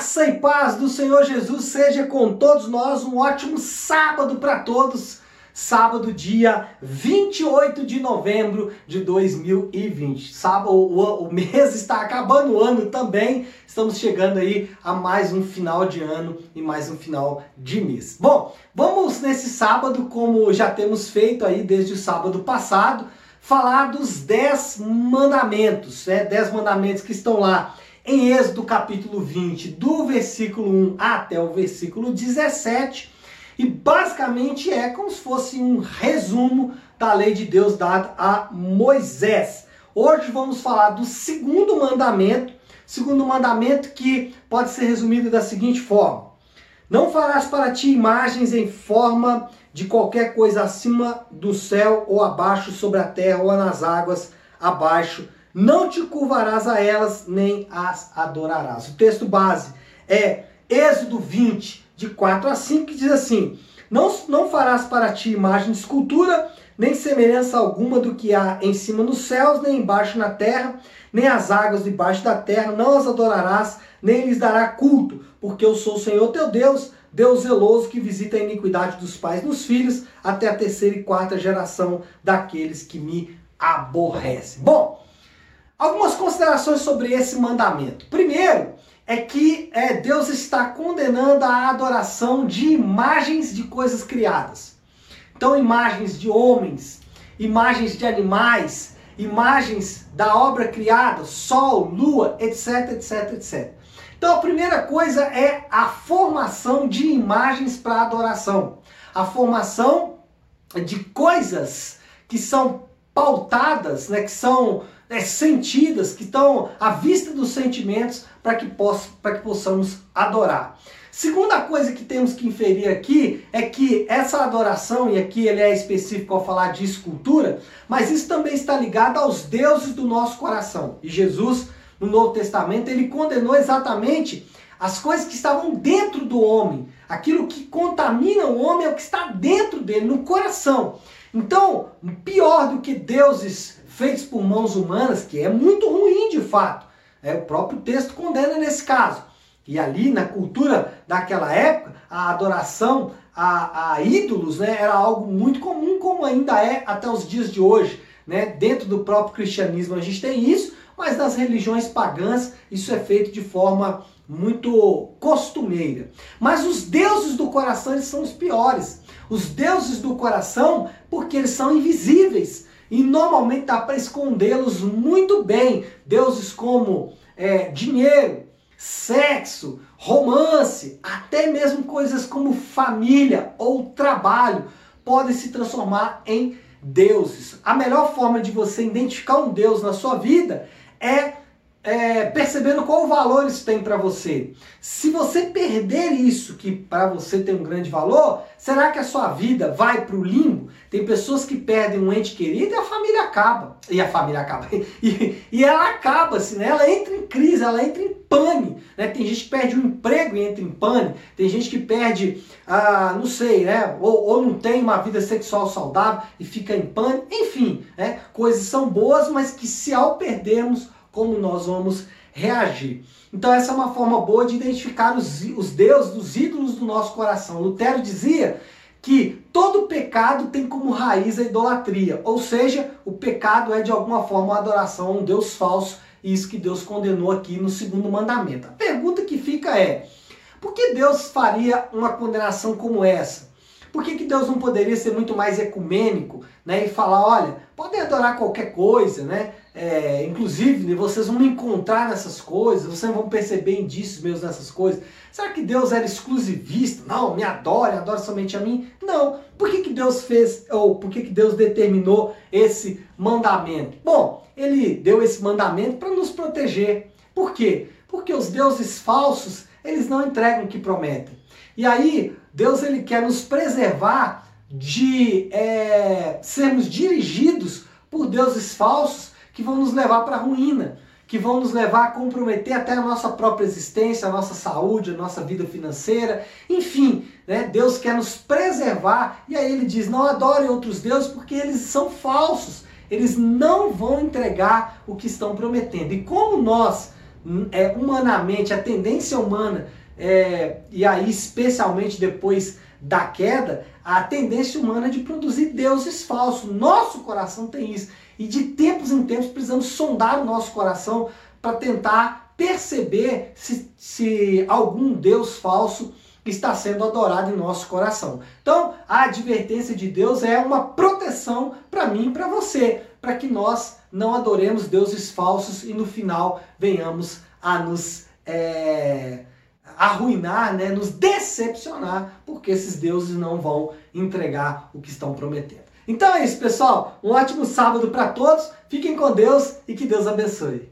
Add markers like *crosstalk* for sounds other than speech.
Graça e paz do Senhor Jesus seja com todos nós. Um ótimo sábado para todos. Sábado, dia 28 de novembro de 2020. Sábado, o, o mês está acabando o ano também. Estamos chegando aí a mais um final de ano e mais um final de mês. Bom, vamos nesse sábado, como já temos feito aí desde o sábado passado, falar dos 10 mandamentos, né? 10 mandamentos que estão lá em Êxodo capítulo 20, do versículo 1 até o versículo 17, e basicamente é como se fosse um resumo da lei de Deus dada a Moisés. Hoje vamos falar do segundo mandamento, segundo mandamento que pode ser resumido da seguinte forma: Não farás para ti imagens em forma de qualquer coisa acima do céu ou abaixo sobre a terra ou nas águas abaixo não te curvarás a elas, nem as adorarás. O texto base é Êxodo 20, de 4 a 5, que diz assim: Não, não farás para ti imagem de escultura, nem semelhança alguma do que há em cima nos céus, nem embaixo na terra, nem as águas debaixo da terra, não as adorarás, nem lhes dará culto, porque eu sou o Senhor teu Deus, Deus zeloso que visita a iniquidade dos pais nos filhos, até a terceira e quarta geração daqueles que me aborrecem. Bom, Algumas considerações sobre esse mandamento. Primeiro, é que é, Deus está condenando a adoração de imagens de coisas criadas. Então, imagens de homens, imagens de animais, imagens da obra criada, sol, lua, etc, etc, etc. Então, a primeira coisa é a formação de imagens para adoração. A formação de coisas que são pautadas, né, que são é, sentidas, que estão à vista dos sentimentos para que, poss que possamos adorar. Segunda coisa que temos que inferir aqui é que essa adoração, e aqui ele é específico ao falar de escultura, mas isso também está ligado aos deuses do nosso coração. E Jesus, no Novo Testamento, ele condenou exatamente as coisas que estavam dentro do homem. Aquilo que contamina o homem é o que está dentro dele, no coração. Então, pior do que deuses feitos por mãos humanas, que é muito ruim de fato. É, o próprio texto condena nesse caso. E ali, na cultura daquela época, a adoração a, a ídolos né, era algo muito comum, como ainda é até os dias de hoje. Né? Dentro do próprio cristianismo a gente tem isso, mas nas religiões pagãs isso é feito de forma muito costumeira. Mas os deuses do coração eles são os piores. Os deuses do coração, porque eles são invisíveis e normalmente dá para escondê-los muito bem. Deuses como é, dinheiro, sexo, romance, até mesmo coisas como família ou trabalho podem se transformar em deuses. A melhor forma de você identificar um Deus na sua vida é é, percebendo qual valor isso tem para você. Se você perder isso, que para você tem um grande valor, será que a sua vida vai para o limbo? Tem pessoas que perdem um ente querido e a família acaba. E a família acaba. *laughs* E, e ela acaba, assim, né? ela entra em crise, ela entra em pane. Né? Tem gente que perde um emprego e entra em pane. Tem gente que perde, ah, não sei, né? ou, ou não tem uma vida sexual saudável e fica em pane. Enfim, né? coisas são boas, mas que se ao perdermos como nós vamos reagir. Então essa é uma forma boa de identificar os, os deuses, os ídolos do nosso coração. Lutero dizia que todo pecado tem como raiz a idolatria, ou seja, o pecado é de alguma forma uma adoração a um Deus falso, e isso que Deus condenou aqui no segundo mandamento. A pergunta que fica é: por que Deus faria uma condenação como essa? Por que, que Deus não poderia ser muito mais ecumênico né, e falar, olha, podem adorar qualquer coisa, né? É, inclusive, né, vocês vão me encontrar nessas coisas, vocês vão perceber indícios meus nessas coisas. Será que Deus era exclusivista? Não, me adore, adore somente a mim? Não. Por que, que Deus fez, ou por que, que Deus determinou esse mandamento? Bom, ele deu esse mandamento para nos proteger. Por quê? Porque os deuses falsos, eles não entregam o que prometem. E aí, Deus ele quer nos preservar de é, sermos dirigidos por deuses falsos que vão nos levar para a ruína, que vão nos levar a comprometer até a nossa própria existência, a nossa saúde, a nossa vida financeira, enfim, né? Deus quer nos preservar e aí ele diz: não adore outros deuses porque eles são falsos, eles não vão entregar o que estão prometendo. E como nós hum, é, humanamente, a tendência humana, é, e aí especialmente depois da queda, a tendência humana é de produzir deuses falsos. Nosso coração tem isso. E de tempos em tempos precisamos sondar o nosso coração para tentar perceber se, se algum Deus falso está sendo adorado em nosso coração. Então, a advertência de Deus é uma proteção para mim e para você, para que nós não adoremos deuses falsos e no final venhamos a nos é, arruinar, né, nos decepcionar, porque esses deuses não vão entregar o que estão prometendo. Então é isso, pessoal. Um ótimo sábado para todos. Fiquem com Deus e que Deus abençoe.